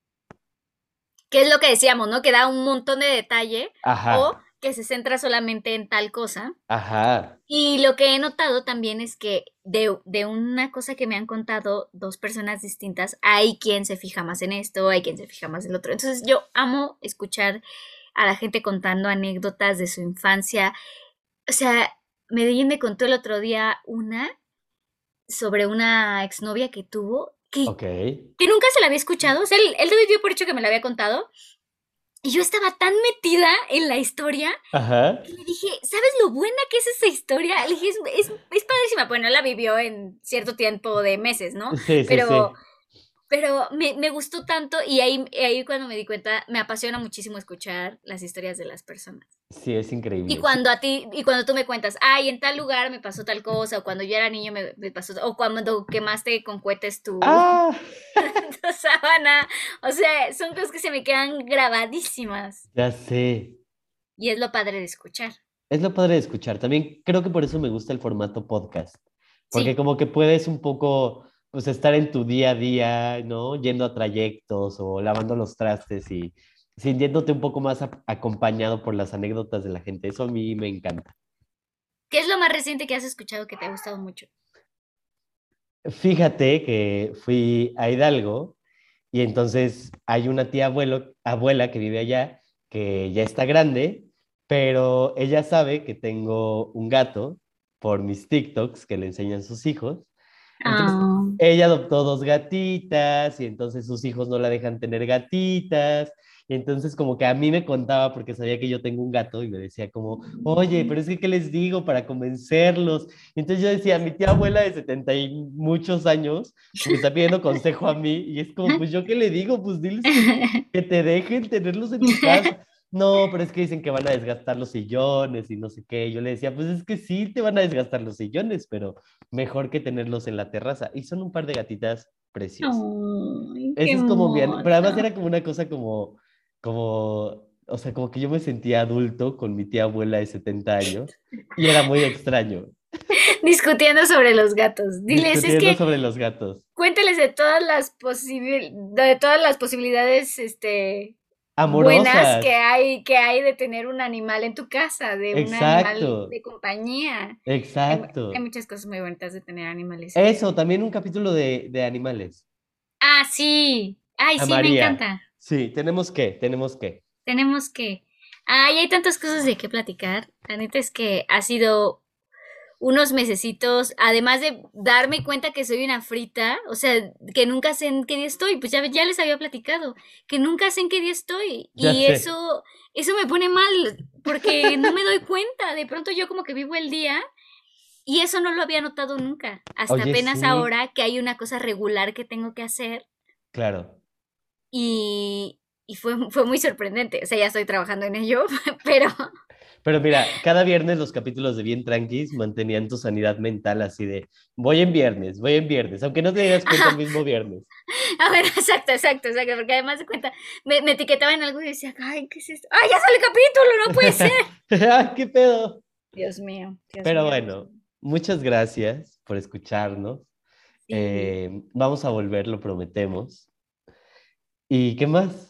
¿Qué es lo que decíamos, no? Que da un montón de detalle. Ajá. O que se centra solamente en tal cosa. Ajá. Y lo que he notado también es que de, de, una cosa que me han contado dos personas distintas, hay quien se fija más en esto, hay quien se fija más en el otro. Entonces yo amo escuchar a la gente contando anécdotas de su infancia. O sea, Medellín me contó el otro día una sobre una exnovia que tuvo que, que nunca se la había escuchado. O sea, él, él dio por hecho que me la había contado, y yo estaba tan metida en la historia Ajá. que le dije, ¿sabes lo buena que es esa historia? Le dije, es, es, es padrísima. Bueno, la vivió en cierto tiempo de meses, ¿no? Sí, Pero sí, sí pero me, me, gustó tanto y ahí, ahí cuando me di cuenta, me apasiona muchísimo escuchar las historias de las personas. Sí, es increíble. Y cuando a ti, y cuando tú me cuentas, ay, en tal lugar me pasó tal cosa, o cuando yo era niño me, me pasó, o cuando quemaste con cohetes tu, ah. tu sábana, o sea, son cosas que se me quedan grabadísimas. Ya sé. Y es lo padre de escuchar. Es lo padre de escuchar. También creo que por eso me gusta el formato podcast. Porque como que puedes un poco pues estar en tu día a día, ¿no? Yendo a trayectos o lavando los trastes y sintiéndote un poco más acompañado por las anécdotas de la gente. Eso a mí me encanta. ¿Qué es lo más reciente que has escuchado que te ha gustado mucho? Fíjate que fui a Hidalgo y entonces hay una tía abuelo, abuela que vive allá, que ya está grande, pero ella sabe que tengo un gato por mis TikToks que le enseñan sus hijos. Entonces, ah. ella adoptó dos gatitas y entonces sus hijos no la dejan tener gatitas y entonces como que a mí me contaba porque sabía que yo tengo un gato y me decía como, oye, pero es que ¿qué les digo para convencerlos? Y entonces yo decía, mi tía abuela de 70 y muchos años me está pidiendo consejo a mí y es como, pues yo qué le digo, pues diles que, te dejen tenerlos en tu casa. No, pero es que dicen que van a desgastar los sillones y no sé qué. Yo le decía, pues es que sí te van a desgastar los sillones, pero mejor que tenerlos en la terraza. Y son un par de gatitas preciosas. Eso es como bien, pero además era como una cosa como como, o sea, como que yo me sentía adulto con mi tía abuela de 70 años y era muy extraño. Discutiendo sobre los gatos. Diles, es que sobre los gatos. Cuénteles de todas las de todas las posibilidades este buenas que hay que hay de tener un animal en tu casa, de un animal de compañía. Exacto. Hay, muchas cosas muy bonitas de tener animales. Eso, también un capítulo de, de animales. Ah, sí. Ay, sí, me encanta. Sí, tenemos que, tenemos que. Tenemos que. Ay, hay tantas cosas de qué platicar. La neta es que ha sido unos mesecitos, además de darme cuenta que soy una frita, o sea, que nunca sé en qué día estoy, pues ya, ya les había platicado, que nunca sé en qué día estoy. y eso, eso me pone mal, porque no me doy cuenta. De pronto yo como que vivo el día y eso no lo había notado nunca. Hasta apenas ahora que hay una cosa regular que tengo que hacer. Claro y, fue, fue muy sorprendente. O sea, ya estoy trabajando en ello, pero... Pero mira, cada viernes los capítulos de Bien Tranquis mantenían tu sanidad mental así de voy en viernes, voy en viernes, aunque no te digas cuenta el mismo viernes. A ver, exacto, exacto, exacto, porque además de cuenta, me, me etiquetaban algo y decía, ay, ¿qué es esto? ¡Ay, ya sale el capítulo! ¡No puede ser! ¡Ay, qué pedo! Dios mío. Pero bueno, muchas gracias por escucharnos. Eh, vamos a volver, lo prometemos. ¿Y qué más?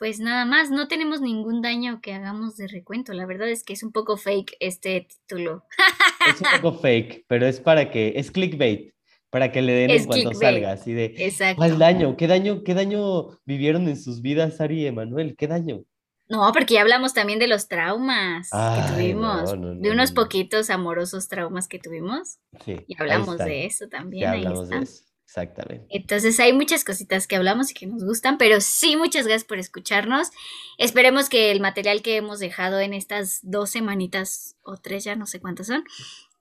Pues nada más, no tenemos ningún daño que hagamos de recuento. La verdad es que es un poco fake este título. Es un poco fake, pero es para que, es clickbait, para que le den en cuanto salga, así de, Exacto. ¿cuál daño? ¿Qué daño, qué daño vivieron en sus vidas Ari y Emanuel? ¿Qué daño? No, porque ya hablamos también de los traumas que tuvimos, de unos poquitos amorosos traumas que tuvimos. Sí. Y hablamos de eso también. Ya hablamos de eso. Exactamente. Entonces hay muchas cositas que hablamos y que nos gustan, pero sí, muchas gracias por escucharnos. Esperemos que el material que hemos dejado en estas dos semanitas o tres, ya no sé cuántas son,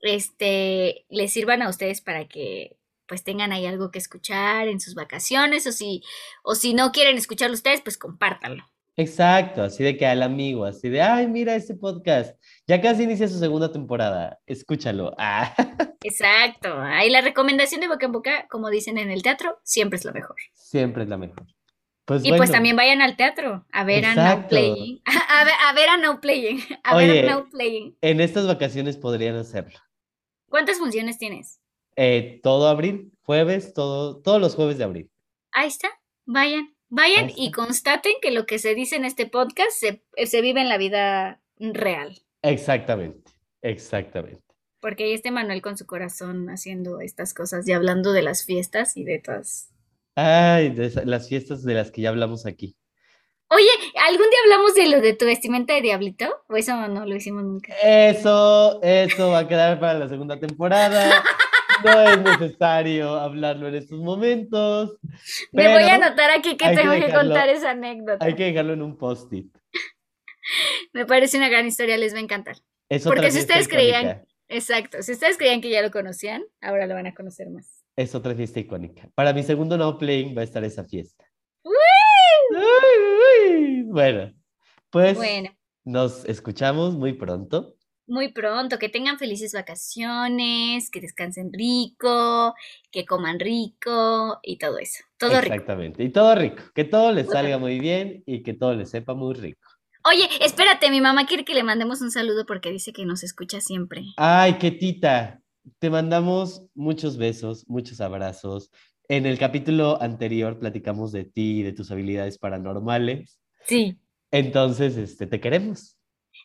este, les sirvan a ustedes para que pues tengan ahí algo que escuchar en sus vacaciones o si, o si no quieren escucharlo ustedes, pues compártanlo. Exacto, así de que al amigo, así de, ay, mira ese podcast, ya casi inicia su segunda temporada, escúchalo. Ah. Exacto, ahí la recomendación de boca en boca, como dicen en el teatro, siempre es lo mejor. Siempre es la mejor. Pues y pues también vayan al teatro a ver a Now Playing. A ver, a ver a Now Playing. A ver a Now Playing. En estas vacaciones podrían hacerlo. ¿Cuántas funciones tienes? Eh, todo abril, jueves, todo, todos los jueves de abril. Ahí está, vayan. Vayan y constaten que lo que se dice en este podcast se, se vive en la vida real. Exactamente, exactamente. Porque ahí está Manuel con su corazón haciendo estas cosas y hablando de las fiestas y de todas. Ay, de las fiestas de las que ya hablamos aquí. Oye, ¿algún día hablamos de lo de tu vestimenta de diablito? ¿O eso no lo hicimos nunca? Eso, eso va a quedar para la segunda temporada. no es necesario hablarlo en estos momentos. Me voy a anotar aquí que tengo que, contar esa anécdota. Hay que dejarlo en un post-it. Me parece una gran historia, les va a encantar. Porque si ustedes creían, exacto, si ustedes creían que ya lo conocían, ahora lo van a conocer más. Es otra fiesta icónica. Para mi segundo no playing va a estar esa fiesta. Bueno, pues bueno. nos escuchamos muy pronto muy pronto, que tengan felices vacaciones, que descansen rico, que coman rico y todo eso. Todo rico. Exactamente, y todo rico, que todo les salga muy bien y que todo les sepa muy rico. Oye, espérate, mi mamá quiere que le mandemos un saludo porque dice que nos escucha siempre. Ay, qué tita. Te mandamos muchos besos, muchos abrazos. En el capítulo anterior platicamos de ti y de tus habilidades paranormales. Sí. Entonces, este, te queremos.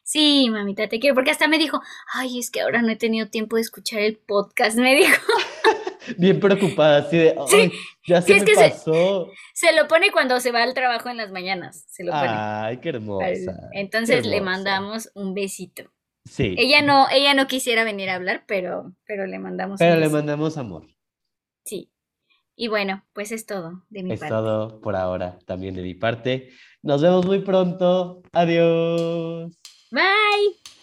Sí, mamita, te quiero, porque hasta me dijo, ay, es que ahora no he tenido tiempo de escuchar el podcast, me dijo. Bien preocupada, así de, ay, ya se me pasó. Se, lo pone cuando se va al trabajo en las mañanas, se lo pone. Ay, qué hermosa. Entonces le mandamos un besito. Sí. Ella no, ella no quisiera venir a hablar, pero, pero le mandamos Pero le mandamos amor. Sí. Y bueno, pues es todo de mi parte. Es todo por ahora, también de mi parte. Nos vemos muy pronto. Adiós. Bye.